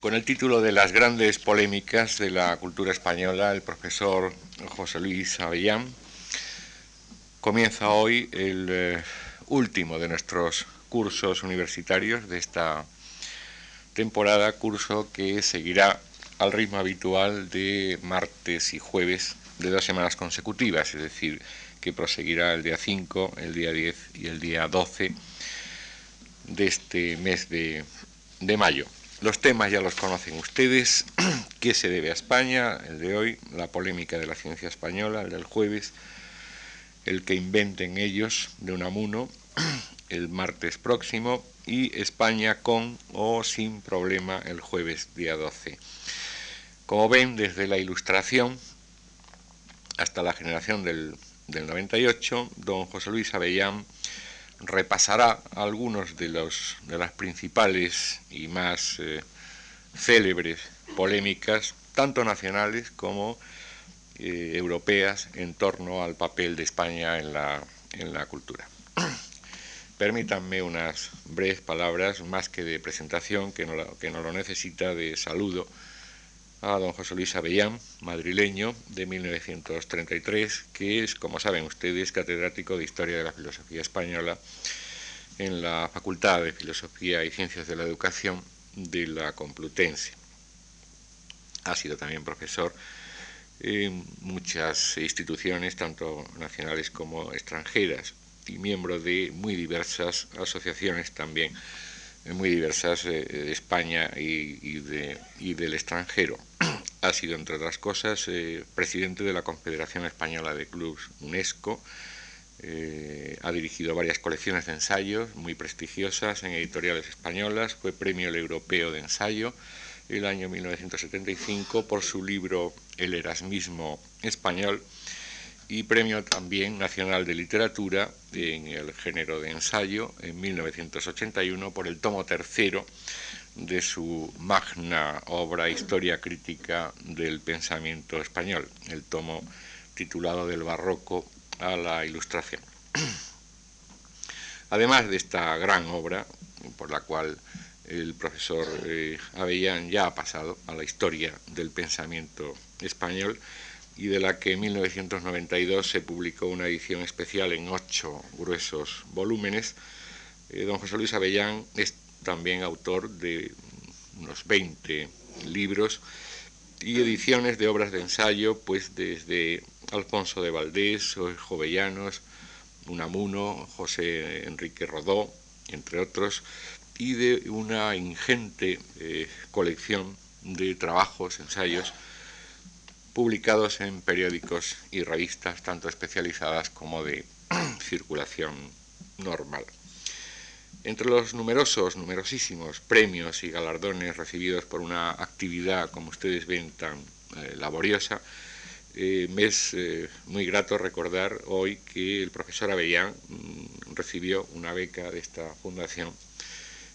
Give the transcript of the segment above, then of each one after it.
Con el título de Las grandes polémicas de la cultura española, el profesor José Luis Avellán comienza hoy el eh, último de nuestros cursos universitarios de esta temporada, curso que seguirá al ritmo habitual de martes y jueves de dos semanas consecutivas, es decir, que proseguirá el día 5, el día 10 y el día 12 de este mes de, de mayo. Los temas ya los conocen ustedes. ¿Qué se debe a España? El de hoy, la polémica de la ciencia española, el del jueves, el que inventen ellos de Unamuno, el martes próximo, y España con o sin problema el jueves día 12. Como ven, desde la ilustración hasta la generación del, del 98, don José Luis Avellán repasará algunos de, los, de las principales y más eh, célebres polémicas, tanto nacionales como eh, europeas, en torno al papel de España en la, en la cultura. Permítanme unas breves palabras, más que de presentación, que no, que no lo necesita, de saludo a don José Luis Avellán, madrileño, de 1933, que es, como saben ustedes, catedrático de Historia de la Filosofía Española en la Facultad de Filosofía y Ciencias de la Educación de la Complutense. Ha sido también profesor en muchas instituciones, tanto nacionales como extranjeras, y miembro de muy diversas asociaciones también muy diversas eh, de España y, de, del extranjero. Ha sido, entre otras cosas, eh, presidente de la Confederación Española de Clubs UNESCO. Eh, ha dirigido varias colecciones de ensayos muy prestigiosas en editoriales españolas. Fue premio europeo de ensayo el año 1975 por su libro El Erasmismo Español y Premio también Nacional de Literatura en el género de ensayo en 1981 por el tomo tercero de su magna obra Historia Crítica del Pensamiento Español, el tomo titulado Del Barroco a la Ilustración. Además de esta gran obra, por la cual el profesor eh, Avellán ya ha pasado a la historia del pensamiento español, y de la que en 1992 se publicó una edición especial en ocho gruesos volúmenes. Eh, don José Luis Avellán es también autor de unos 20 libros y ediciones de obras de ensayo, pues desde Alfonso de Valdés, Jovellanos, Unamuno, José Enrique Rodó, entre otros, y de una ingente eh, colección de trabajos, ensayos, publicados en periódicos y revistas, tanto especializadas como de circulación normal. Entre los numerosos, numerosísimos premios y galardones recibidos por una actividad, como ustedes ven, tan eh, laboriosa, eh, me es eh, muy grato recordar hoy que el profesor Avellán mm, recibió una beca de esta fundación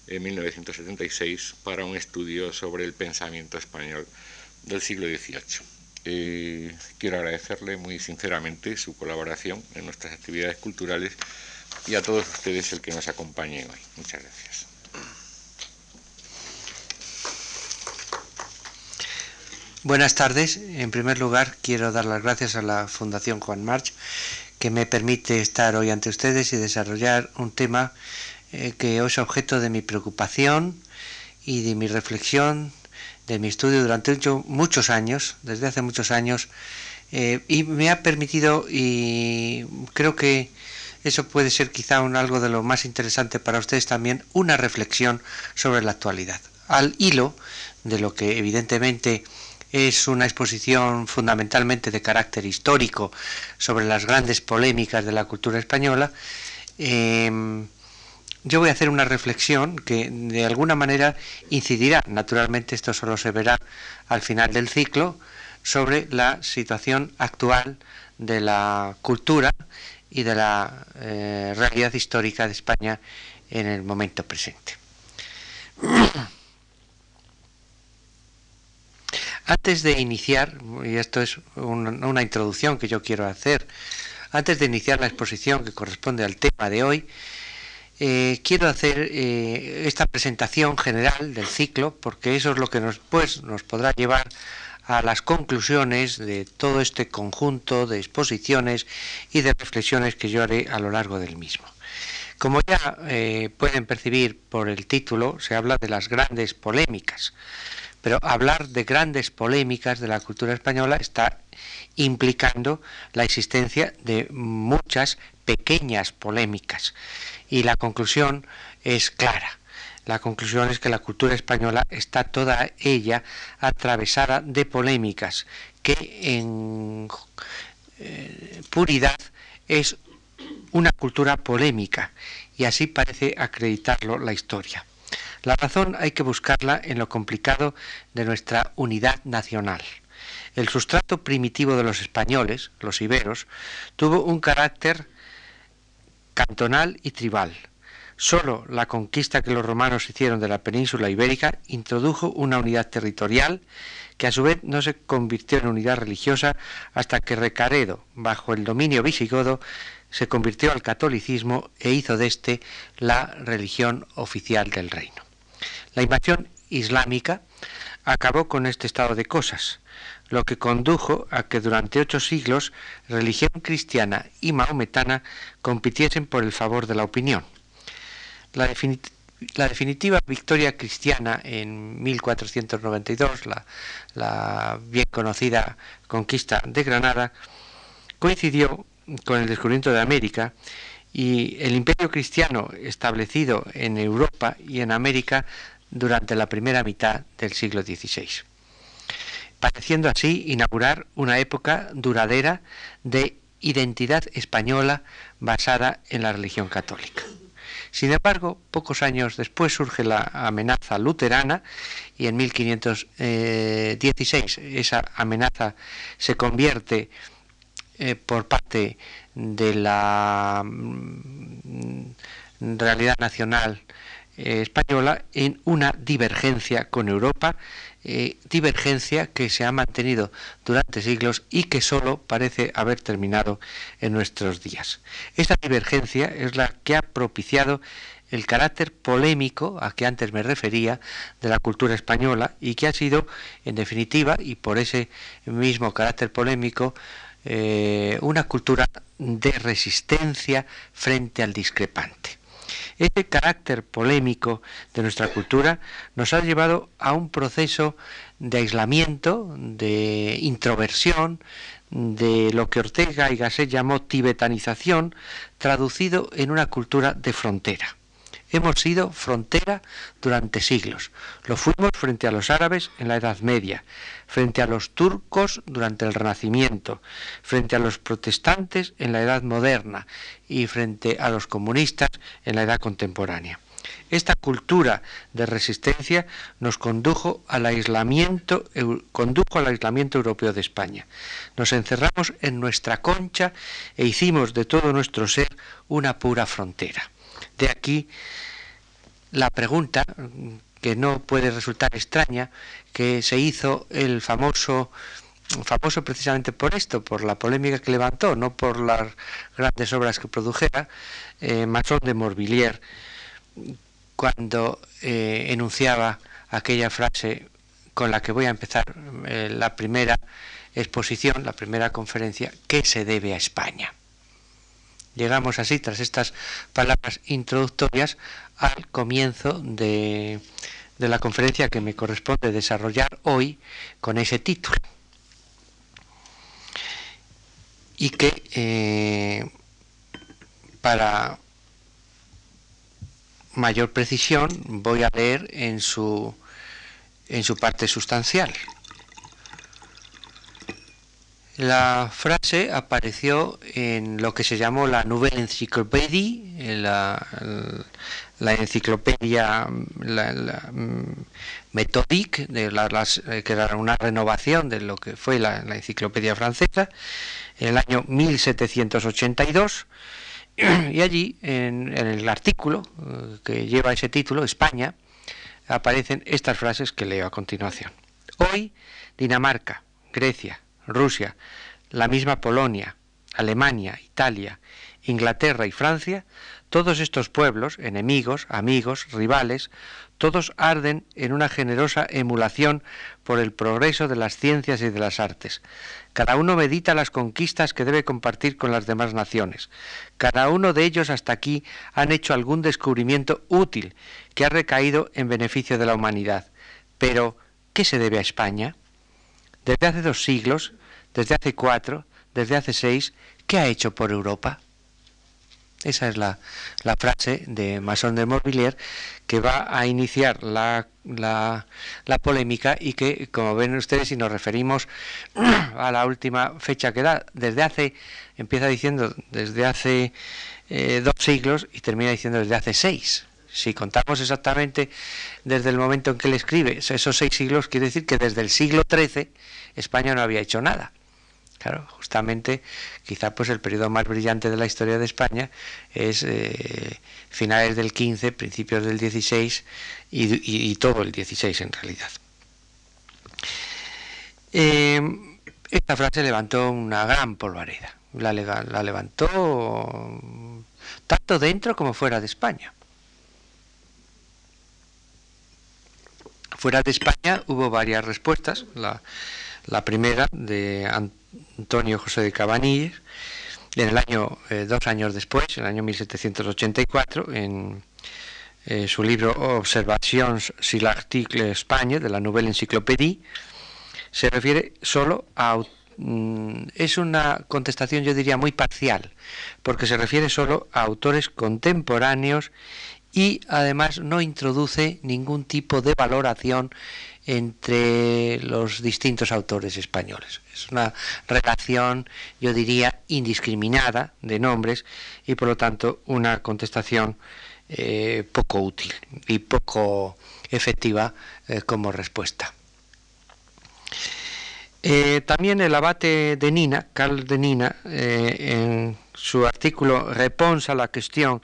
en 1976 para un estudio sobre el pensamiento español del siglo XVIII. Eh, quiero agradecerle muy sinceramente su colaboración en nuestras actividades culturales y a todos ustedes el que nos acompañen hoy. Muchas gracias. Buenas tardes. En primer lugar, quiero dar las gracias a la Fundación Juan March que me permite estar hoy ante ustedes y desarrollar un tema eh, que es objeto de mi preocupación y de mi reflexión de mi estudio durante muchos años, desde hace muchos años, eh, y me ha permitido, y creo que eso puede ser quizá un, algo de lo más interesante para ustedes también, una reflexión sobre la actualidad, al hilo de lo que evidentemente es una exposición fundamentalmente de carácter histórico sobre las grandes polémicas de la cultura española. Eh, yo voy a hacer una reflexión que de alguna manera incidirá, naturalmente esto solo se verá al final del ciclo, sobre la situación actual de la cultura y de la eh, realidad histórica de España en el momento presente. Antes de iniciar, y esto es una introducción que yo quiero hacer, antes de iniciar la exposición que corresponde al tema de hoy, eh, quiero hacer eh, esta presentación general del ciclo porque eso es lo que nos, pues, nos podrá llevar a las conclusiones de todo este conjunto de exposiciones y de reflexiones que yo haré a lo largo del mismo. Como ya eh, pueden percibir por el título, se habla de las grandes polémicas, pero hablar de grandes polémicas de la cultura española está implicando la existencia de muchas pequeñas polémicas y la conclusión es clara. La conclusión es que la cultura española está toda ella atravesada de polémicas que en eh, puridad es una cultura polémica y así parece acreditarlo la historia. La razón hay que buscarla en lo complicado de nuestra unidad nacional. El sustrato primitivo de los españoles, los iberos, tuvo un carácter cantonal y tribal. Solo la conquista que los romanos hicieron de la península ibérica introdujo una unidad territorial que a su vez no se convirtió en unidad religiosa hasta que Recaredo, bajo el dominio visigodo, se convirtió al catolicismo e hizo de éste la religión oficial del reino. La invasión islámica acabó con este estado de cosas, lo que condujo a que durante ocho siglos religión cristiana y maometana compitiesen por el favor de la opinión. La, definitiva victoria cristiana en 1492, la, la bien conocida conquista de Granada, coincidió con el descubrimiento de América y el imperio cristiano establecido en Europa y en América durante la primera mitad del siglo XVI, pareciendo así inaugurar una época duradera de identidad española basada en la religión católica. Sin embargo, pocos años después surge la amenaza luterana y en 1516 esa amenaza se convierte eh, por parte de la mm, realidad nacional eh, española en una divergencia con Europa, eh, divergencia que se ha mantenido durante siglos y que solo parece haber terminado en nuestros días. Esta divergencia es la que ha propiciado el carácter polémico a que antes me refería de la cultura española y que ha sido, en definitiva, y por ese mismo carácter polémico, eh, una cultura de resistencia frente al discrepante. Este carácter polémico de nuestra cultura nos ha llevado a un proceso de aislamiento, de introversión, de lo que Ortega y Gasset llamó tibetanización, traducido en una cultura de frontera. Hemos sido frontera durante siglos. Lo fuimos frente a los árabes en la Edad Media, frente a los turcos durante el Renacimiento, frente a los protestantes en la Edad Moderna y frente a los comunistas en la Edad Contemporánea. Esta cultura de resistencia nos condujo al aislamiento, condujo al aislamiento europeo de España. Nos encerramos en nuestra concha e hicimos de todo nuestro ser una pura frontera. De aquí la pregunta, que no puede resultar extraña, que se hizo el famoso famoso precisamente por esto, por la polémica que levantó, no por las grandes obras que produjera, eh, Masson de Morvilliers, cuando eh, enunciaba aquella frase con la que voy a empezar eh, la primera exposición, la primera conferencia, ¿qué se debe a España? Llegamos así, tras estas palabras introductorias, al comienzo de, la conferencia que me corresponde desarrollar hoy con ese título. Y que eh, para mayor precisión voy a leer en su, en su parte sustancial. La frase apareció en lo que se llamó la Nouvelle Encyclopédie, la, la enciclopedia la, mm, de las, eh, que era una renovación de lo que fue la, enciclopedia francesa, en el año 1782. Y allí, en, en el artículo eh, que lleva ese título, España, aparecen estas frases que leo a continuación. Hoy, Dinamarca, Grecia, Rusia, la misma Polonia, Alemania, Italia, Inglaterra y Francia, Todos estos pueblos, enemigos, amigos, rivales, todos arden en una generosa emulación por el progreso de las ciencias y de las artes. Cada uno medita las conquistas que debe compartir con las demás naciones. Cada uno de ellos hasta aquí han hecho algún descubrimiento útil que ha recaído en beneficio de la humanidad. Pero, ¿qué se debe a España? Desde hace dos siglos, desde hace cuatro, desde hace seis, ¿qué ha hecho por Europa? Esa es la, frase de Masson de Morvilliers que va a iniciar la, la, polémica y que, como ven ustedes, si nos referimos a la última fecha que da, desde hace, empieza diciendo desde hace eh, dos siglos y termina diciendo desde hace seis. Si contamos exactamente desde el momento en que él escribe esos seis siglos, quiere decir que desde el siglo XIII España no había hecho nada. Claro, justamente quizá pues el periodo más brillante de la historia de España es eh, finales del 15, principios del 16 y, todo el 16 en realidad. Em, esta frase levantó una gran polvareda, la, la levantó tanto dentro como fuera de España. Fuera de España hubo varias respuestas. La, primera de Antonio José de Cabanilles, en el año, eh, dos años después, en el año 1784, en eh, su libro Observations sur l'article España, de la Nouvelle Encyclopédie, se refiere solo a... Mm, es una contestación, yo diría, muy parcial, porque se refiere solo a autores contemporáneos y además no introduce ningún tipo de valoración entre los distintos autores españoles. Es una relación, yo diría, indiscriminada de nombres y por lo tanto una contestación eh, poco útil y poco efectiva eh, como respuesta. Eh, también el abate de Nina, Carl de Nina, en su artículo Reponsa la cuestión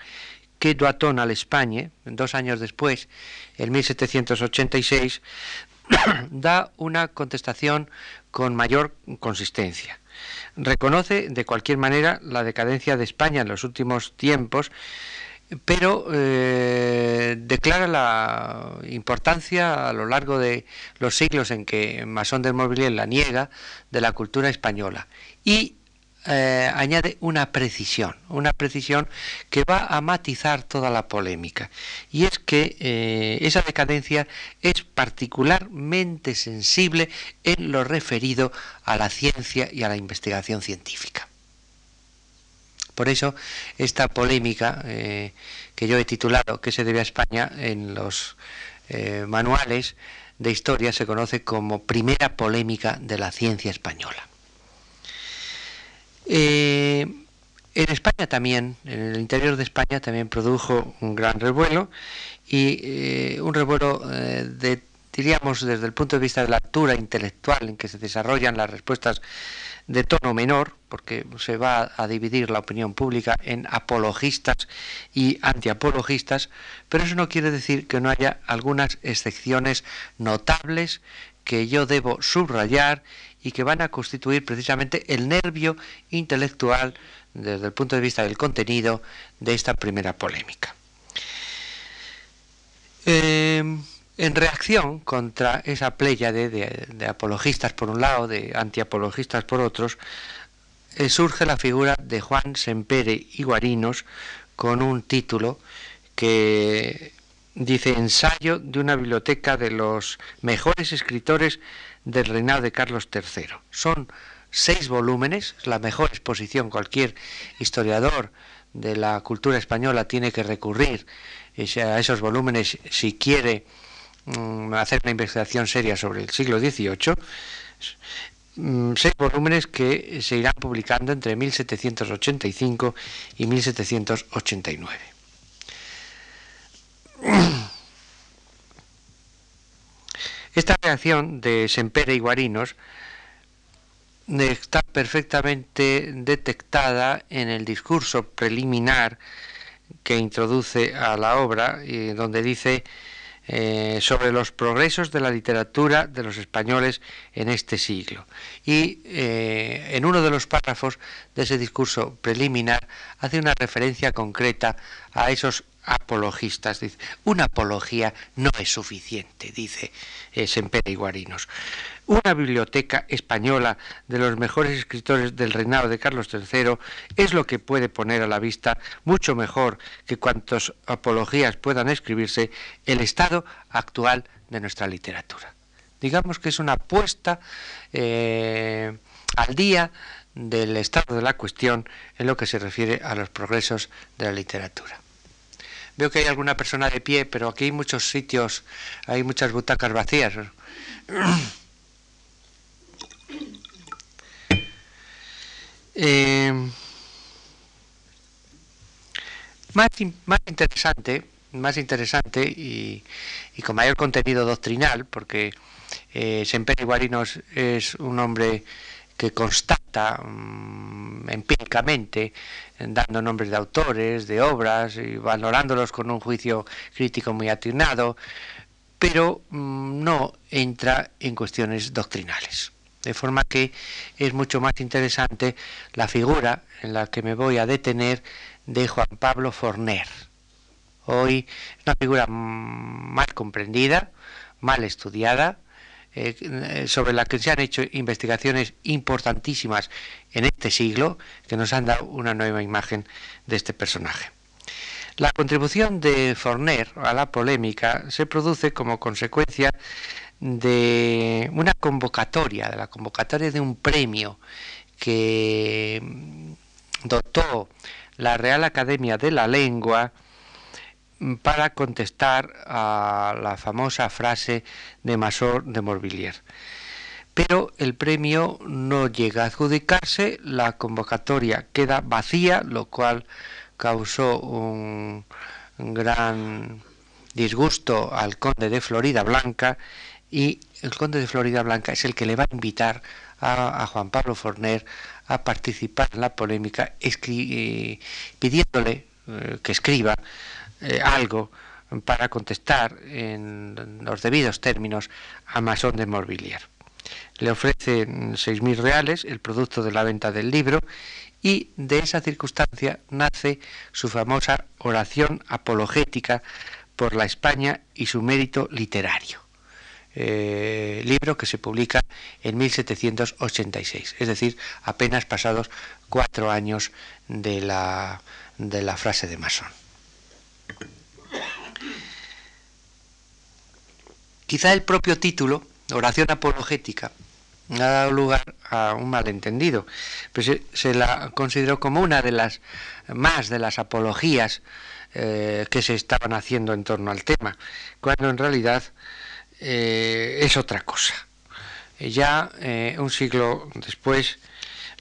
que doit-on à l'Espagne, dos años después, en 1786, da una contestación con mayor consistencia. Reconoce de cualquier manera la decadencia de España en los últimos tiempos, pero eh, declara la importancia a lo largo de los siglos en que Masón de Mobilier la niega de la cultura española y eh, añade una precisión, una precisión que va a matizar toda la polémica. Y es que eh, esa decadencia es particularmente sensible en lo referido a la ciencia y a la investigación científica. Por eso esta polémica eh, que yo he titulado ¿Qué se debe a España? en los manuales de historia se conoce como primera polémica de la ciencia española. Eh, en España también, en el interior de España también produjo un gran revuelo y eh, un revuelo eh, de, diríamos, desde el punto de vista de la altura intelectual en que se desarrollan las respuestas de tono menor, porque se va a dividir la opinión pública en apologistas y antiapologistas, pero eso no quiere decir que no haya algunas excepciones notables que yo debo subrayar y que van a constituir precisamente el nervio intelectual desde el punto de vista del contenido de esta primera polémica. Eh, en reacción contra esa playa de, apologistas por un lado, de antiapologistas por otros, eh, surge la figura de Juan Sempere y Guarinos con un título que dice Ensayo de una biblioteca de los mejores escritores del reinado de Carlos III. Son seis volúmenes, la mejor exposición. Cualquier historiador de la cultura española tiene que recurrir a esos volúmenes si quiere mm, hacer una investigación seria sobre el siglo XVIII. Mm, seis volúmenes que se irán publicando entre 1785 y 1789. Esta reacción de Sempere y Guarinos está perfectamente detectada en el discurso preliminar que introduce a la obra, y donde dice eh, sobre los progresos de la literatura de los españoles en este siglo. Y eh, en uno de los párrafos de ese discurso preliminar hace una referencia concreta a esos apologistas. Dice, una apología no es suficiente, dice eh, Sempere y Guarinos. Una biblioteca española de los mejores escritores del reinado de Carlos III es lo que puede poner a la vista, mucho mejor que cuantas apologías puedan escribirse, el estado actual de nuestra literatura. Digamos que es una apuesta eh, al día del estado de la cuestión en lo que se refiere a los progresos de la literatura. Veo que hay alguna persona de pie, pero aquí hay muchos sitios, hay muchas butacas vacías. Eh, más, interesante, más interesante y, con mayor contenido doctrinal, porque eh, Semper Guarinos es un hombre que constata mm, empíricamente, dando nombres de autores, de obras y valorándolos con un juicio crítico muy atinado, pero mm, no entra en cuestiones doctrinales. De forma que es mucho más interesante la figura en la que me voy a detener de Juan Pablo Forner. Hoy es una figura mal comprendida, mal estudiada, eh, sobre la que se han hecho investigaciones importantísimas en este siglo, que nos han dado una nueva imagen de este personaje. La contribución de Forner a la polémica se produce como consecuencia de una convocatoria, de la convocatoria de un premio que dotó la Real Academia de la Lengua para contestar a la famosa frase de Masor de Morvillier. Pero el premio no llega a adjudicarse, la convocatoria queda vacía, lo cual causó un gran disgusto al conde de Florida Blanca y el conde de Florida Blanca es el que le va a invitar a, Juan Pablo Forner a participar en la polémica eh, pidiéndole eh, que escriba eh, algo para contestar en los debidos términos a Masón de Morvillier. Le ofrece 6.000 reales, el producto de la venta del libro, y de esa circunstancia nace su famosa oración apologética por la España y su mérito literario. Eh, libro que se publica en 1786, es decir, apenas pasados cuatro años de la, de la frase de Masón. Quizá el propio título, oración apologética, ha dado lugar a un malentendido, pero se, la consideró como una de las más de las apologías eh, que se estaban haciendo en torno al tema, cuando en realidad eh, es otra cosa. Ya eh, un siglo después,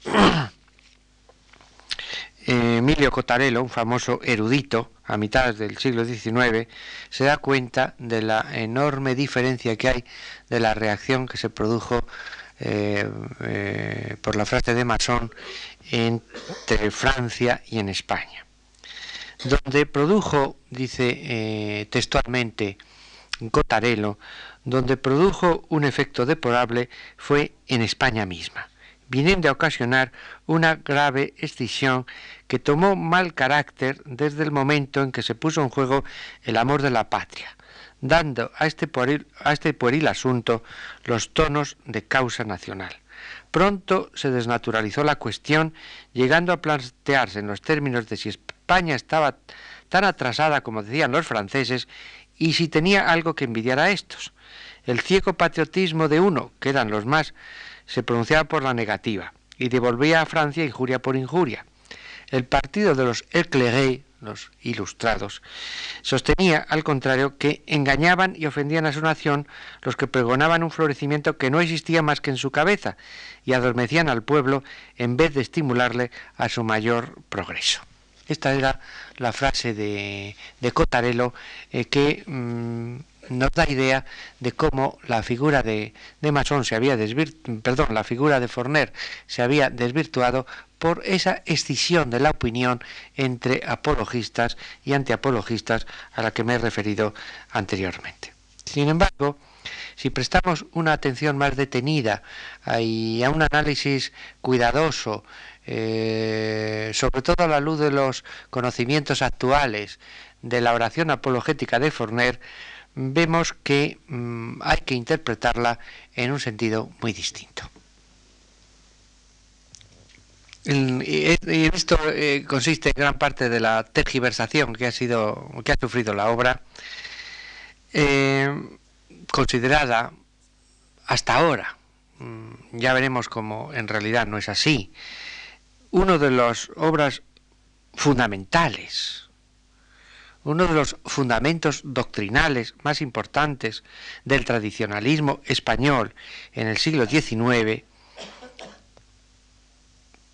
Emilio Cotarello, un famoso erudito, a mitad del siglo XIX, se da cuenta de la enorme diferencia que hay de la reacción que se produjo eh, por la frase de Masón entre Francia y en España, donde produjo, dice textualmente Cotarello, donde produjo un efecto deplorable fue en España misma, viniendo a ocasionar una grave escisión que tomó mal carácter desde el momento en que se puso en juego el amor de la patria, dando a este pueril, a este pueril asunto los tonos de causa nacional. Pronto se desnaturalizó la cuestión, llegando a plantearse en los términos de si España estaba tan atrasada como decían los franceses y si tenía algo que envidiar a estos. El ciego patriotismo de uno, que eran los más, se pronunciaba por la negativa y devolvía a Francia injuria por injuria. El partido de los éclairés, los ilustrados, sostenía, al contrario, que engañaban y ofendían a su nación los que pregonaban un florecimiento que no existía más que en su cabeza y adormecían al pueblo en vez de estimularle a su mayor progreso. Esta era la frase de, de Cotarello eh, que mm, nos da idea de cómo la figura de, de Masón se había desvirtuado, perdón, la figura de Forner se había desvirtuado por esa escisión de la opinión entre apologistas y antiapologistas a la que me he referido anteriormente. Sin embargo, si prestamos una atención más detenida y a un análisis cuidadoso, eh, sobre todo a la luz de los conocimientos actuales de la oración apologética de Forner, vemos que mm, hay que interpretarla en un sentido muy distinto. Y esto eh, consiste en gran parte de la tergiversación que ha sido, que ha sufrido la obra, eh, considerada hasta ahora. Mm, ya veremos cómo en realidad no es así. Uno de las obras fundamentales uno de los fundamentos doctrinales más importantes del tradicionalismo español en el siglo XIX,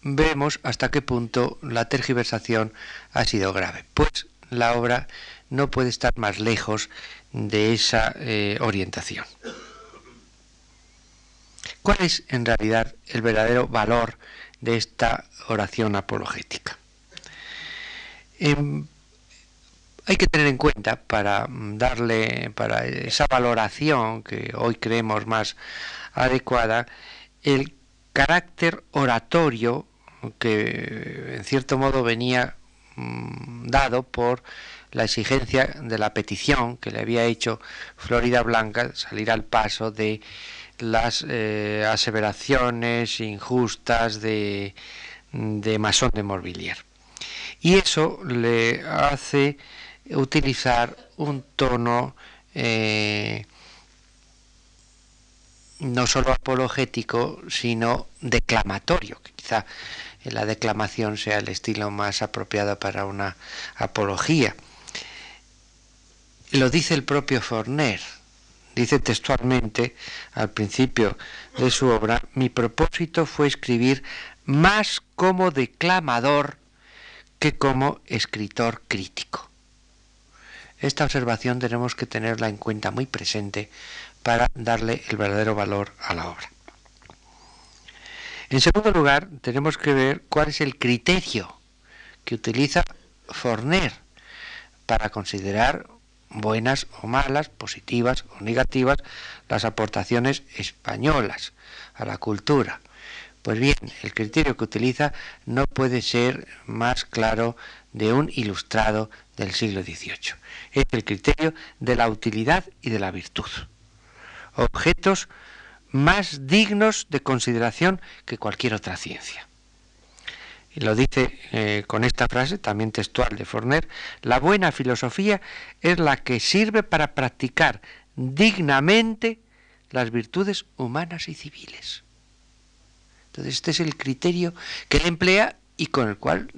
vemos hasta qué punto la tergiversación ha sido grave. Pues la obra no puede estar más lejos de esa eh, orientación. ¿Cuál es en realidad el verdadero valor de esta oración apologética? En hay que tener en cuenta para mm, darle, para esa valoración que hoy creemos más adecuada, el carácter oratorio que en cierto modo venía mm, dado por la exigencia de la petición que le había hecho Florida Blanca salir al paso de las eh, aseveraciones injustas de, de Masón de Morvillier. Y eso le hace utilizar un tono eh, no solo apologético, sino declamatorio, que quizá la declamación sea el estilo más apropiado para una apología. Lo dice el propio Forner, dice textualmente al principio de su obra, mi propósito fue escribir más como declamador que como escritor crítico. Esta observación tenemos que tenerla en cuenta muy presente para darle el verdadero valor a la obra. En segundo lugar, tenemos que ver cuál es el criterio que utiliza Forner para considerar buenas o malas, positivas o negativas, las aportaciones españolas a la cultura. Pues bien, el criterio que utiliza no puede ser más claro de un ilustrado del siglo XVIII. Es el criterio de la utilidad y de la virtud. Objetos más dignos de consideración que cualquier otra ciencia. Y lo dice eh, con esta frase, también textual de Forner, la buena filosofía es la que sirve para practicar dignamente las virtudes humanas y civiles. Entonces este es el criterio que él emplea y con el cual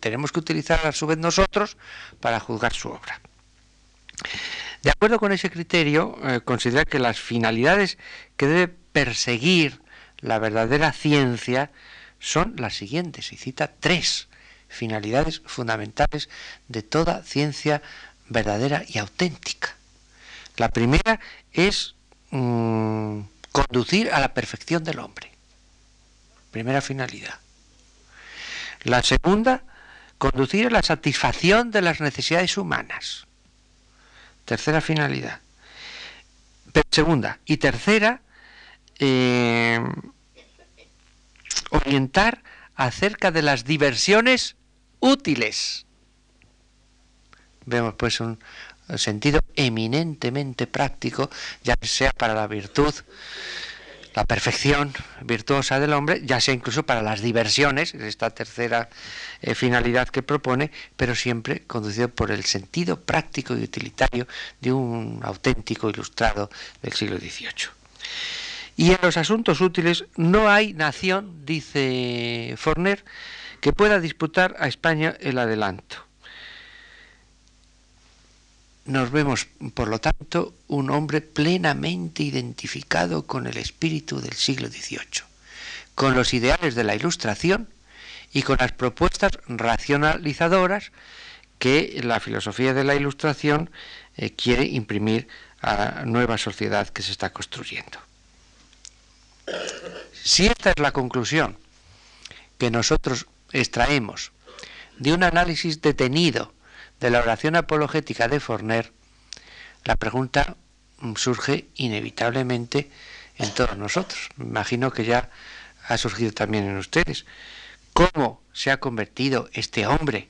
tenemos que utilizar a su vez nosotros para juzgar su obra. De acuerdo con ese criterio, eh, considera que las finalidades que debe perseguir la verdadera ciencia son las siguientes, y cita tres finalidades fundamentales de toda ciencia verdadera y auténtica. La primera es mm, conducir a la perfección del hombre. Primera finalidad. La segunda, conducir a la satisfacción de las necesidades humanas. Tercera finalidad. Segunda. Y tercera, eh, orientar acerca de las diversiones útiles. Vemos pues un sentido eminentemente práctico, ya sea para la virtud la perfección virtuosa del hombre, ya sea incluso para las diversiones, esta tercera eh, finalidad que propone, pero siempre conducido por el sentido práctico y utilitario de un auténtico ilustrado del siglo XVIII. Y en los asuntos útiles no hay nación, dice Forner, que pueda disputar a España el adelanto nos vemos, por lo tanto, un hombre plenamente identificado con el espíritu del siglo XVIII, con los ideales de la Ilustración y con las propuestas racionalizadoras que la filosofía de la Ilustración eh, quiere imprimir a la nueva sociedad que se está construyendo. Si esta es la conclusión que nosotros extraemos de un análisis detenido de la oración apologética de Forner, la pregunta surge inevitablemente en todos nosotros. Me imagino que ya ha surgido también en ustedes. ¿Cómo se ha convertido este hombre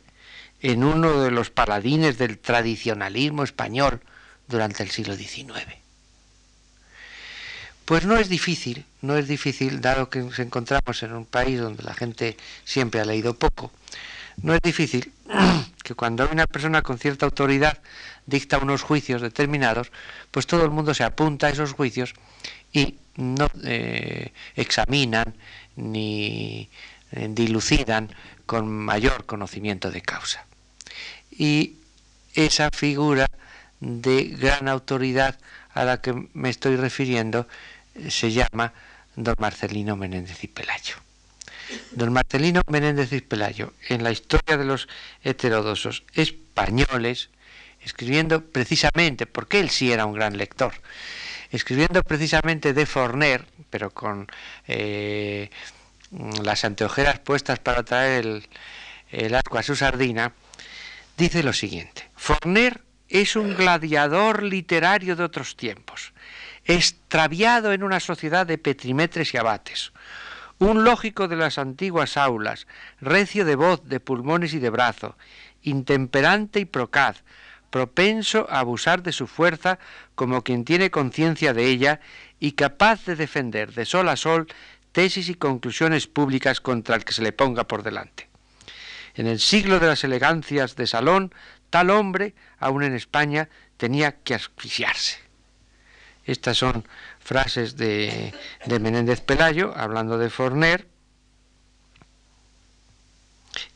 en uno de los paladines del tradicionalismo español durante el siglo XIX? Pues no es difícil, no es difícil, dado que nos encontramos en un país donde la gente siempre ha leído poco, no es difícil que cuando una persona con cierta autoridad dicta unos juicios determinados, pues todo el mundo se apunta a esos juicios y no eh, examinan ni eh, dilucidan con mayor conocimiento de causa. Y esa figura de gran autoridad a la que me estoy refiriendo eh, se llama don Marcelino Menéndez y Pelayo. Don Marcelino Menéndez Pelayo, en la historia de los heterodosos españoles, escribiendo precisamente, porque él sí era un gran lector, escribiendo precisamente de Forner, pero con eh, las anteojeras puestas para traer el, el asco a su sardina, dice lo siguiente, Forner es un gladiador literario de otros tiempos, extraviado en una sociedad de petrimetres y abates, un lógico de las antiguas aulas, recio de voz, de pulmones y de brazo, intemperante y procaz, propenso a abusar de su fuerza como quien tiene conciencia de ella y capaz de defender de sol a sol tesis y conclusiones públicas contra el que se le ponga por delante. En el siglo de las elegancias de salón, tal hombre, aún en España, tenía que asfixiarse. Estas son frases de, de Menéndez Pelayo, hablando de Forner,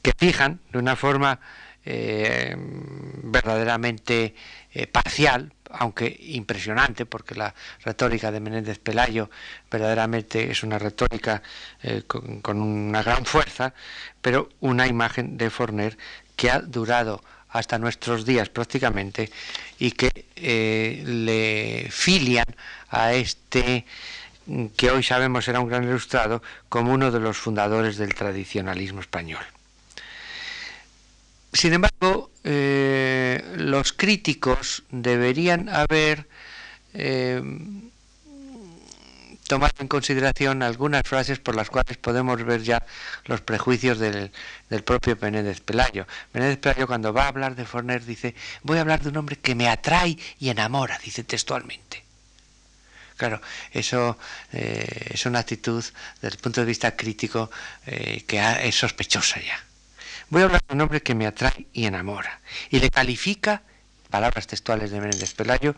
que fijan de una forma eh, verdaderamente eh, parcial, aunque impresionante, porque la retórica de Menéndez Pelayo verdaderamente es una retórica eh, con, una gran fuerza, pero una imagen de Forner que ha durado hasta nuestros días prácticamente y que le filian a este que hoy sabemos era un gran ilustrado como uno de los fundadores del tradicionalismo español. Sin embargo, eh, los críticos deberían haber eh, tomado en consideración algunas frases por las cuales podemos ver ya los prejuicios del, propio Menéndez Pelayo. Menéndez Pelayo cuando va a hablar de Forner dice, voy a hablar de un hombre que me atrae y enamora, dice textualmente. Claro, eso eh, es una actitud desde el punto de vista crítico que es sospechosa ya. Voy a hablar de un hombre que me atrae y enamora. Y le califica, palabras textuales de Menéndez Pelayo,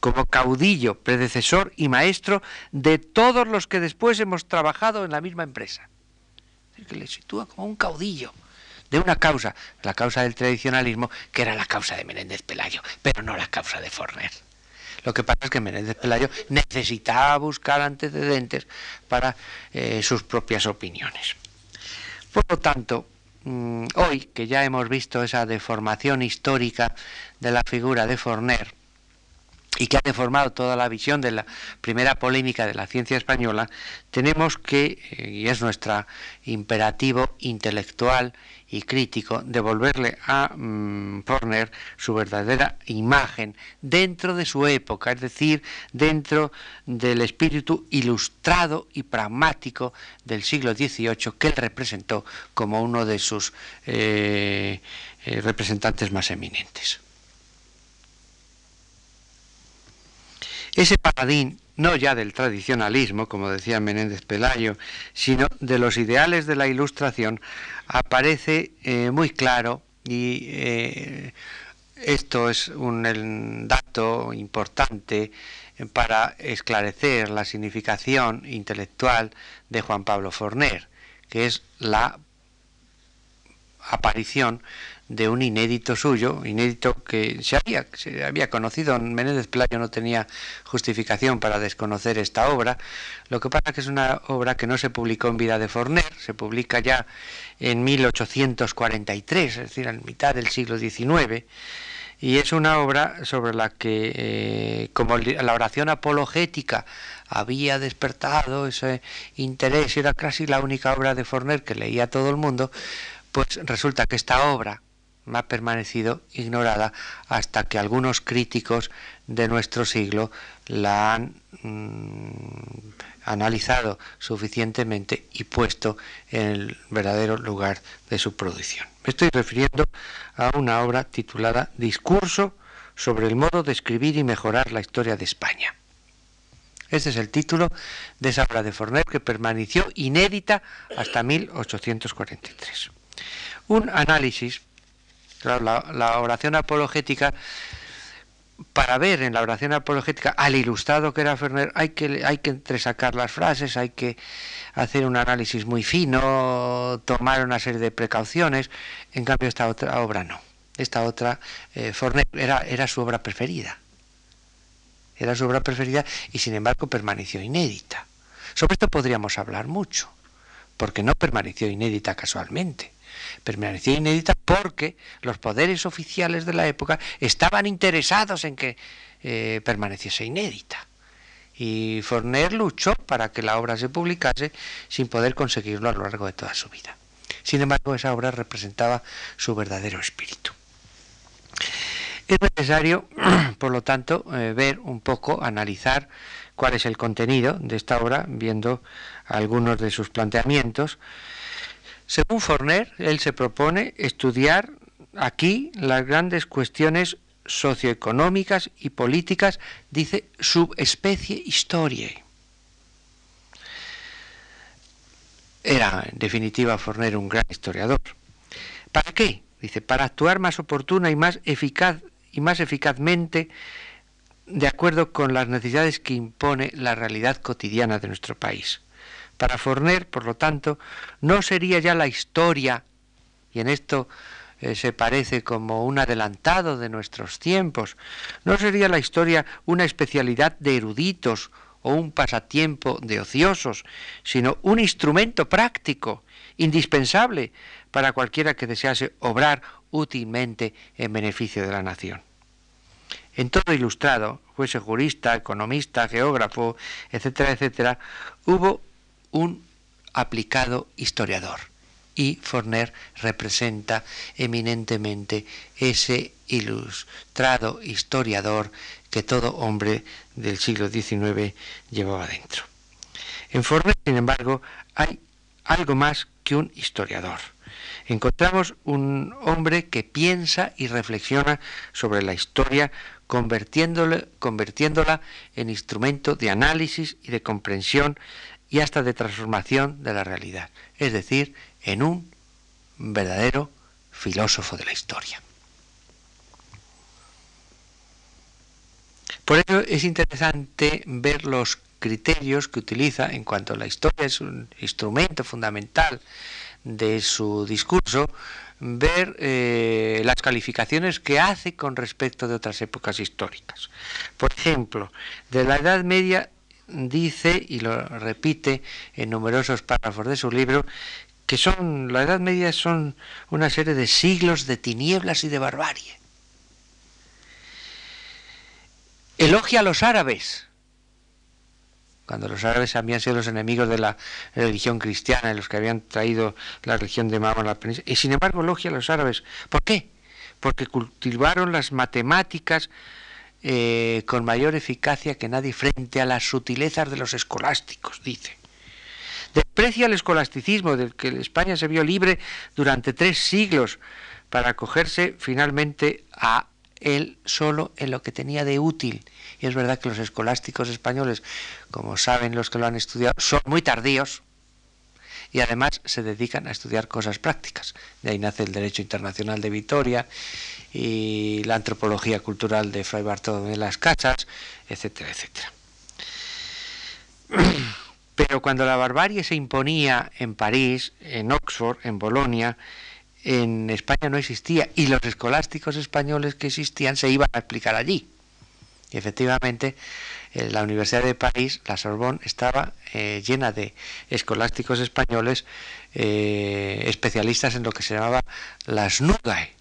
como caudillo, predecesor y maestro de todos los que después hemos trabajado en la misma empresa. Es que le sitúa como un caudillo de una causa, la causa del tradicionalismo, que era la causa de Menéndez Pelayo, pero no la causa de Forner. Lo que pasa es que Menéndez Pelayo necesitaba buscar antecedentes para eh, sus propias opiniones. Por lo tanto, hoy, que ya hemos visto esa deformación histórica de la figura de Forner, y que ha deformado toda la visión de la primera polémica de la ciencia española, tenemos que, eh, y es nuestro imperativo intelectual y crítico devolverle a mm, Forner su verdadera imagen dentro de su época, es decir, dentro del espíritu ilustrado y pragmático del siglo XVIII que él representó como uno de sus eh, eh, representantes más eminentes. Ese paladín no ya del tradicionalismo, como decía Menéndez Pelayo, sino de los ideales de la Ilustración, aparece eh, muy claro y eh, esto es un dato importante para esclarecer la significación intelectual de Juan Pablo Forner, que es la aparición de un inédito suyo, inédito que se había, se había conocido, Menéndez Pelayo no tenía justificación para desconocer esta obra, lo que pasa que es una obra que no se publicó en vida de Forner, se publica ya en 1843, es decir, en mitad del siglo XIX, y es una obra sobre la que, eh, como la oración apologética había despertado ese interés, era casi la única obra de Forner que leía todo el mundo, pues resulta que esta obra, ha permanecido ignorada hasta que algunos críticos de nuestro siglo la han mm, analizado suficientemente y puesto en el verdadero lugar de su producción. Me estoy refiriendo a una obra titulada Discurso sobre el modo de escribir y mejorar la historia de España. Este es el título de esa obra de Forner que permaneció inédita hasta 1843. Un análisis, la, oración apologética para ver en la oración apologética al ilustrado que era Ferner hay que, hay que entresacar las frases, hay que hacer un análisis muy fino, tomar una serie de precauciones. En cambio, esta otra obra no. Esta otra, eh, era, era su obra preferida. Era su obra preferida y sin embargo permaneció inédita. Sobre esto podríamos hablar mucho, porque no permaneció inédita casualmente. Permaneció inédita porque los poderes oficiales de la época estaban interesados en que eh, permaneciese inédita. Y Forner luchó para que la obra se publicase sin poder conseguirlo a lo largo de toda su vida. Sin embargo, esa obra representaba su verdadero espíritu. Es necesario, por lo tanto, eh, ver un poco, analizar cuál es el contenido de esta obra, viendo algunos de sus planteamientos. Según Forner, él se propone estudiar aquí las grandes cuestiones socioeconómicas y políticas, dice subespecie historia. Era, en definitiva, Forner un gran historiador. ¿Para qué? Dice, para actuar más oportuna y más eficaz y más eficazmente de acuerdo con las necesidades que impone la realidad cotidiana de nuestro país. Para Forner, por lo tanto, no sería ya la historia, y en esto eh, se parece como un adelantado de nuestros tiempos, no sería la historia una especialidad de eruditos o un pasatiempo de ociosos, sino un instrumento práctico, indispensable para cualquiera que desease obrar útilmente en beneficio de la nación. En todo ilustrado, fuese jurista, economista, geógrafo, etcétera, etcétera, hubo un aplicado historiador. Y Forner representa eminentemente ese ilustrado historiador que todo hombre del siglo XIX llevaba dentro. En Forner, sin embargo, hay algo más que un historiador encontramos un hombre que piensa y reflexiona sobre la historia, convirtiéndola en instrumento de análisis y de comprensión y hasta de transformación de la realidad, es decir, en un verdadero filósofo de la historia. Por ello es interesante ver los criterios que utiliza en cuanto a la historia es un instrumento fundamental de su discurso ver eh, las calificaciones que hace con respecto de otras épocas históricas. Por ejemplo, de la Edad Media dice, y lo repite en numerosos párrafos de su libro, que son la Edad Media son una serie de siglos de tinieblas y de barbarie. Elogia a los árabes, cuando los árabes habían sido los enemigos de la religión cristiana, los que habían traído la religión de Mahoma a la península. Y sin embargo elogia a los árabes. ¿Por qué? Porque cultivaron las matemáticas eh, con mayor eficacia que nadie frente a las sutilezas de los escolásticos, dice. Desprecia el escolasticismo del que España se vio libre durante tres siglos para acogerse finalmente a él solo en lo que tenía de útil. Y es verdad que los escolásticos españoles, como saben los que lo han estudiado, son muy tardíos y además se dedican a estudiar cosas prácticas. De ahí nace el derecho internacional de Vitoria y la antropología cultural de Fray Bartolomé de las Casas, etcétera, etcétera. Pero cuando la barbarie se imponía en París, en Oxford, en Bolonia, en España no existía y los escolásticos españoles que existían se iban a explicar allí. Y efectivamente, la Universidad de París, la Sorbonne, estaba eh, llena de escolásticos españoles eh, especialistas en lo que se llamaba las nugae,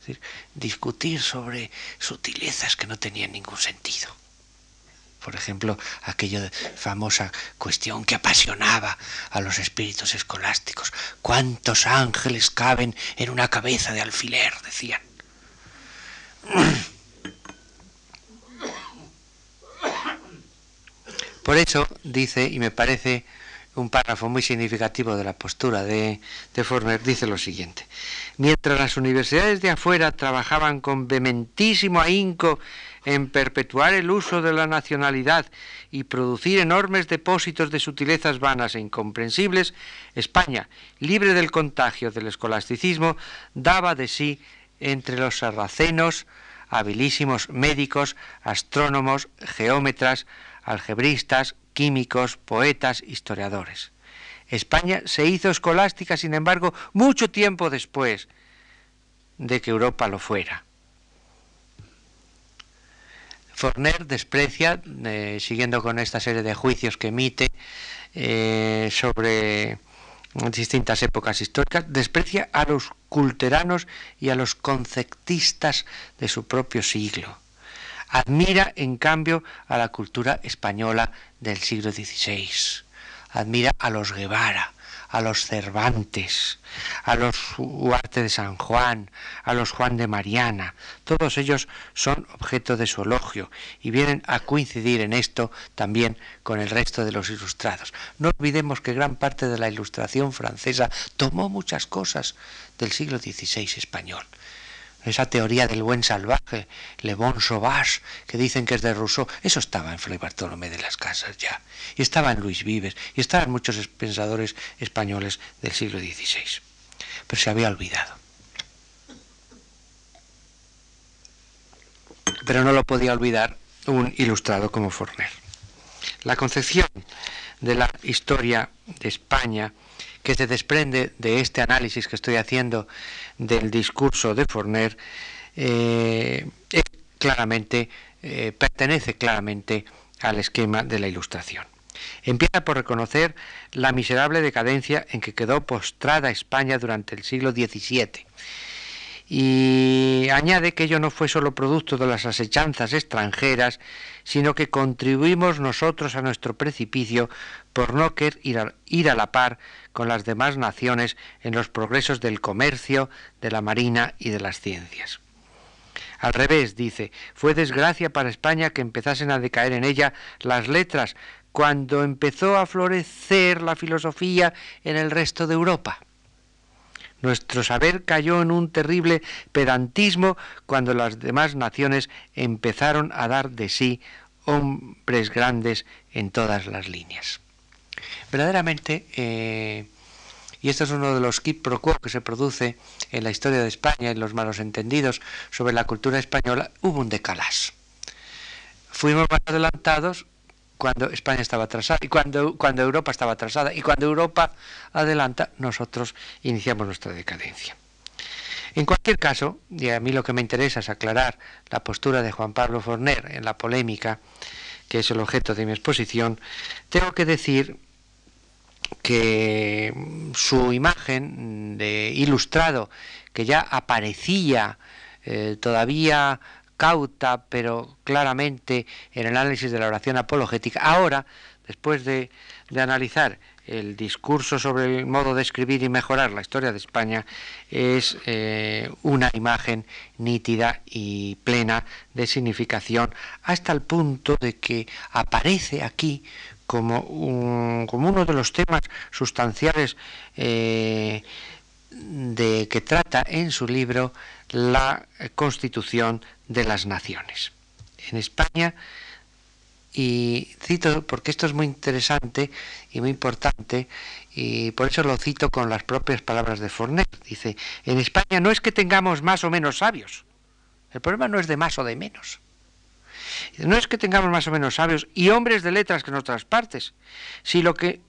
es decir, discutir sobre sutilezas que no tenían ningún sentido por ejemplo, aquella famosa cuestión que apasionaba a los espíritus escolásticos. ¿Cuántos ángeles caben en una cabeza de alfiler? decían. Por eso dice, y me parece un párrafo muy significativo de la postura de, de Forner, dice lo siguiente. Mientras las universidades de afuera trabajaban con vehementísimo ahínco en perpetuar el uso de la nacionalidad y producir enormes depósitos de sutilezas vanas e incomprensibles, España, libre del contagio del escolasticismo, daba de sí entre los sarracenos, habilísimos médicos, astrónomos, geómetras, algebristas, químicos, poetas, historiadores. España se hizo escolástica, sin embargo, mucho tiempo después de que Europa lo fuera. Forner desprecia, eh, siguiendo con esta serie de juicios que emite eh, sobre distintas épocas históricas, desprecia a los culteranos y a los conceptistas de su propio siglo. Admira, en cambio, a la cultura española del siglo XVI. Admira a los Guevara, a los Cervantes, a los Huarte de San Juan, a los Juan de Mariana. Todos ellos son objeto de su elogio y vienen a coincidir en esto también con el resto de los ilustrados. No olvidemos que gran parte de la ilustración francesa tomó muchas cosas del siglo XVI español esa teoría del buen salvaje, Le Bon Sauvage, que dicen que es de Rousseau, eso estaba en Fray Bartolomé de las Casas ya, y estaba en Luis Vives, y estaban muchos pensadores españoles del siglo XVI, pero se había olvidado. Pero no lo podía olvidar un ilustrado como Forner. La concepción de la historia de España que se desprende de este análisis que estoy haciendo del discurso de Forner, eh, claramente, eh, pertenece claramente al esquema de la ilustración. Empieza por reconocer la miserable decadencia en que quedó postrada España durante el siglo XVII y añade que ello no fue solo producto de las asechanzas extranjeras, sino que contribuimos nosotros a nuestro precipicio por no querer ir a, ir a la par con las demás naciones en los progresos del comercio, de la marina y de las ciencias. Al revés, dice, fue desgracia para España que empezasen a decaer en ella las letras cuando empezó a florecer la filosofía en el resto de Europa. Nuestro saber cayó en un terrible pedantismo cuando las demás naciones empezaron a dar de sí hombres grandes en todas las líneas. Verdaderamente, eh, y esto es uno de los quid pro quo que se produce en la historia de España, en los malos entendidos sobre la cultura española, hubo un decalás. Fuimos más adelantados cuando España estaba atrasada y cuando, cuando Europa estaba atrasada y cuando Europa adelanta, nosotros iniciamos nuestra decadencia. En cualquier caso, y a mí lo que me interesa es aclarar la postura de Juan Pablo Forner en la polémica, que es el objeto de mi exposición, tengo que decir que su imagen de ilustrado, que ya aparecía eh, todavía cauta, pero claramente en el análisis de la oración apologética, ahora, después de, analizar el discurso sobre el modo de escribir y mejorar la historia de España, es eh, una imagen nítida y plena de significación, hasta el punto de que aparece aquí como, como uno de los temas sustanciales eh, de que trata en su libro la constitución de las naciones. En España, y cito porque esto es muy interesante y muy importante, y por eso lo cito con las propias palabras de Fornet. Dice, en España no es que tengamos más o menos sabios, el problema no es de más o de menos. No es que tengamos más o menos sabios y hombres de letras que en otras partes, sino que,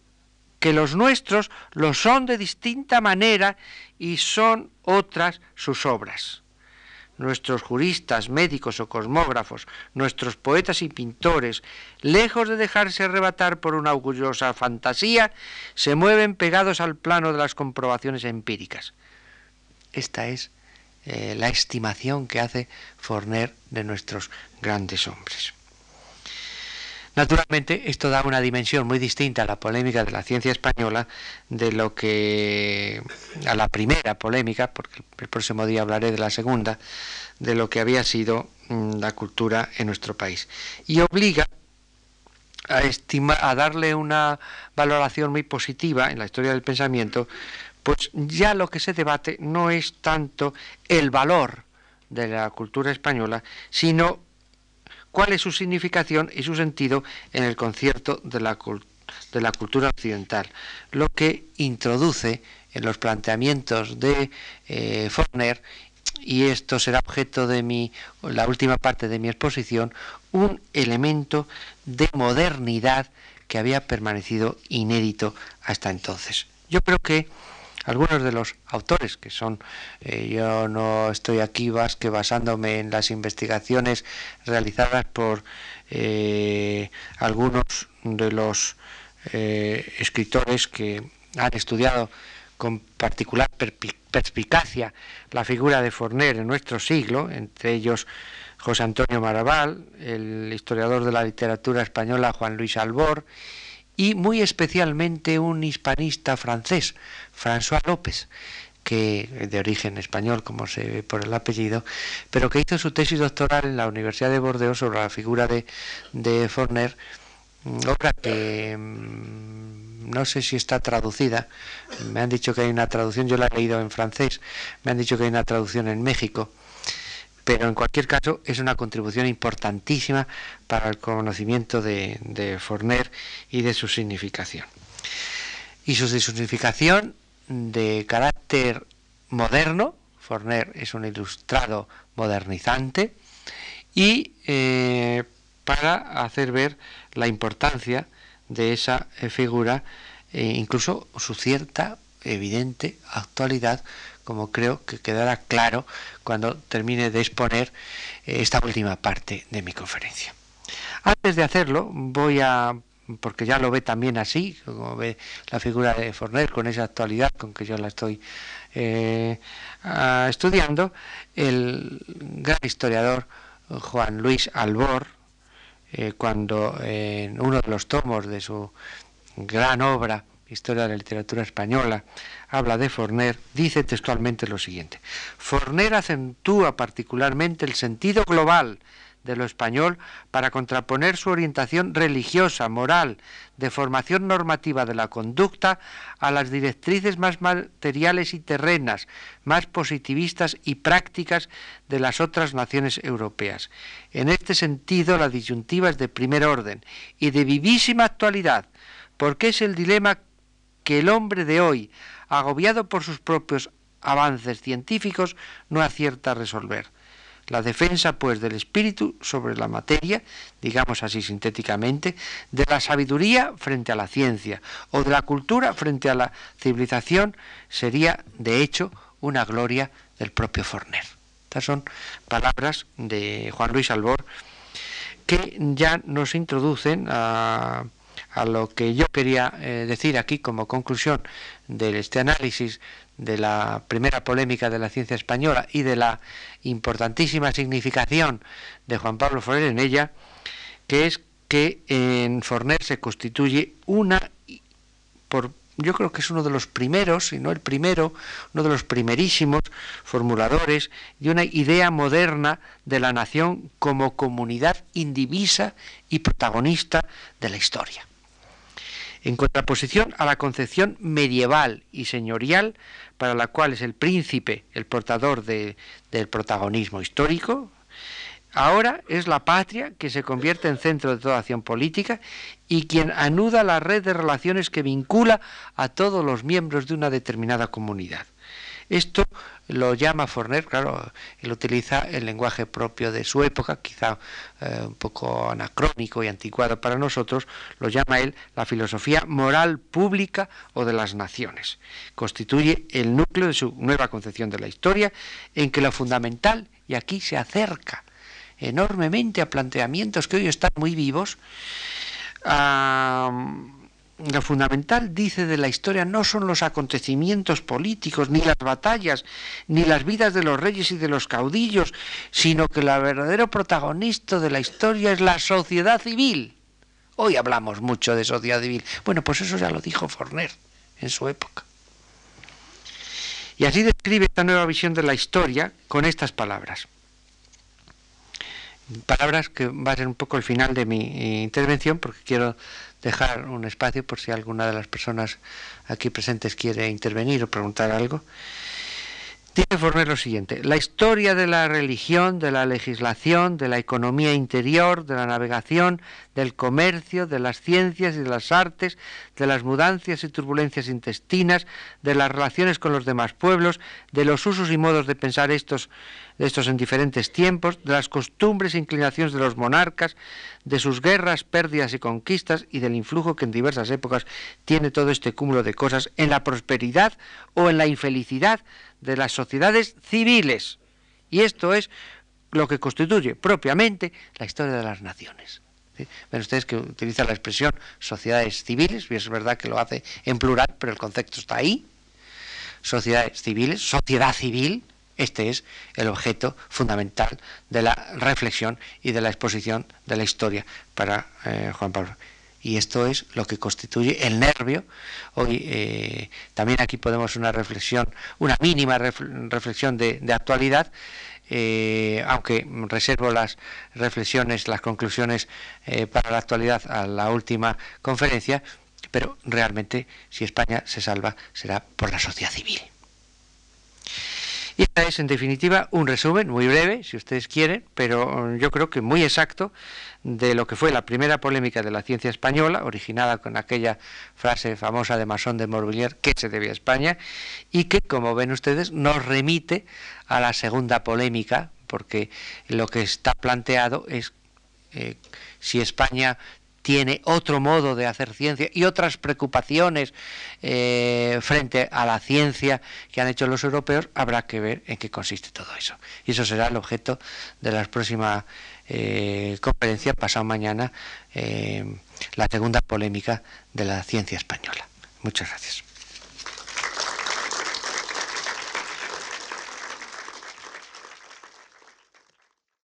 que los nuestros lo son de distinta manera y son otras sus obras. Nuestros juristas, médicos o cosmógrafos, nuestros poetas y pintores, lejos de dejarse arrebatar por una orgullosa fantasía, se mueven pegados al plano de las comprobaciones empíricas. Esta es eh, la estimación que hace Forner de nuestros grandes hombres. Naturalmente, esto da una dimensión muy distinta a la polémica de la ciencia española de lo que a la primera polémica, porque el próximo día hablaré de la segunda, de lo que había sido mm, la cultura en nuestro país. Y obliga a, a darle una valoración muy positiva en la historia del pensamiento, pues ya lo que se debate no es tanto el valor de la cultura española, sino cuál es su significación y su sentido en el concierto de la, de la cultura occidental, lo que introduce en los planteamientos de eh, Forner y esto será objeto de mi la última parte de mi exposición, un elemento de modernidad que había permanecido inédito hasta entonces. Yo creo que algunos de los autores que son, eh, yo no estoy aquí más que basándome en las investigaciones realizadas por eh, algunos de los eh, escritores que han estudiado con particular perspicacia la figura de Forner en nuestro siglo, entre ellos José Antonio Maraval, el historiador de la literatura española Juan Luis Albor, y muy especialmente un hispanista francés, François López, que de origen español, como se ve por el apellido, pero que hizo su tesis doctoral en la Universidad de Bordeaux sobre la figura de, de Forner, obra que mm, no sé si está traducida, me han dicho que hay una traducción, yo la he leído en francés, me han dicho que hay una traducción en México, pero en cualquier caso es una contribución importantísima para el conocimiento de, de Forner y de su significación. Y su significación de carácter moderno, Forner es un ilustrado modernizante, y eh, para hacer ver la importancia de esa eh, figura e incluso su cierta evidente actualidad como creo que quedará claro cuando termine de exponer eh, esta última parte de mi conferencia. Antes de hacerlo, voy a, porque ya lo ve también así, como ve la figura de Forner con esa actualidad con que yo la estoy eh, estudiando, el gran historiador Juan Luis Albor, eh, cuando en uno de los tomos de su gran obra, Historia de la Literatura Española, habla de Forner, dice textualmente lo siguiente. Forner acentúa particularmente el sentido global de lo español para contraponer su orientación religiosa, moral, de formación normativa de la conducta a las directrices más materiales y terrenas, más positivistas y prácticas de las otras naciones europeas. En este sentido, la disyuntiva es de primer orden y de vivísima actualidad, porque es el dilema que el hombre de hoy, agobiado por sus propios avances científicos, no acierta a resolver. La defensa, pues, del espíritu sobre la materia, digamos así sintéticamente, de la sabiduría frente a la ciencia o de la cultura frente a la civilización, sería, de hecho, una gloria del propio Forner. Estas son palabras de Juan Luis Albor que ya nos introducen a a lo que yo quería eh, decir aquí como conclusión de este análisis de la primera polémica de la ciencia española y de la importantísima significación de Juan Pablo Forner en ella, que es que en Forner se constituye una, por, yo creo que es uno de los primeros, si no el primero, uno de los primerísimos formuladores de una idea moderna de la nación como comunidad indivisa y protagonista de la historia en contraposición a la concepción medieval y señorial para la cual es el príncipe el portador del protagonismo histórico, ahora es la patria que se convierte en centro de toda acción política y quien anuda la red de relaciones que vincula a todos los miembros de una determinada comunidad. Esto lo llama Forner, claro, él utiliza el lenguaje propio de su época, quizá eh, un poco anacrónico y anticuado para nosotros, lo llama él la filosofía moral pública o de las naciones. Constituye el núcleo de su nueva concepción de la historia, en que lo fundamental, y aquí se acerca enormemente a planteamientos que hoy están muy vivos, lo fundamental, dice, de la historia no son los acontecimientos políticos, ni las batallas, ni las vidas de los reyes y de los caudillos, sino que el verdadero protagonista de la historia es la sociedad civil. Hoy hablamos mucho de sociedad civil. Bueno, pues eso ya lo dijo Forner en su época. Y así describe esta nueva visión de la historia con estas palabras. palabras que va a ser un poco el final de mi eh, intervención porque quiero dejar un espacio por si alguna de las personas aquí presentes quiere intervenir o preguntar algo. Dice Forner lo siguiente, la historia de la religión, de la legislación, de la economía interior, de la navegación, del comercio, de las ciencias y de las artes, de las mudancias y turbulencias intestinas, de las relaciones con los demás pueblos, de los usos y modos de pensar estos, de estos en diferentes tiempos, de las costumbres e inclinaciones de los monarcas, de sus guerras, pérdidas y conquistas y del influjo que en diversas épocas tiene todo este cúmulo de cosas en la prosperidad o en la infelicidad de las sociedades civiles. Y esto es lo que constituye propiamente la historia de las naciones. Ven ustedes que utiliza la expresión sociedades civiles, y es verdad que lo hace en plural, pero el concepto está ahí. Sociedades civiles, sociedad civil, este es el objeto fundamental de la reflexión y de la exposición de la historia para eh, Juan Pablo. Y esto es lo que constituye el nervio. Hoy eh, también aquí podemos una reflexión, una mínima reflexión de actualidad eh, aunque reservo las reflexiones, las conclusiones para la actualidad a la última conferencia, pero realmente si España se salva será por la sociedad civil. Y esta es, en definitiva, un resumen muy breve, si ustedes quieren, pero yo creo que muy exacto de lo que fue la primera polémica de la ciencia española, originada con aquella frase famosa de Masón de Morvillier, que se debía a España, y que, como ven ustedes, nos remite a la segunda polémica, porque lo que está planteado es eh, si España tiene otro modo de hacer ciencia y otras preocupaciones eh, frente a la ciencia que han hecho los europeos, habrá que ver en qué consiste todo eso. Y eso será el objeto de la próxima eh, conferencia, pasado mañana, eh, la segunda polémica de la ciencia española. Muchas gracias.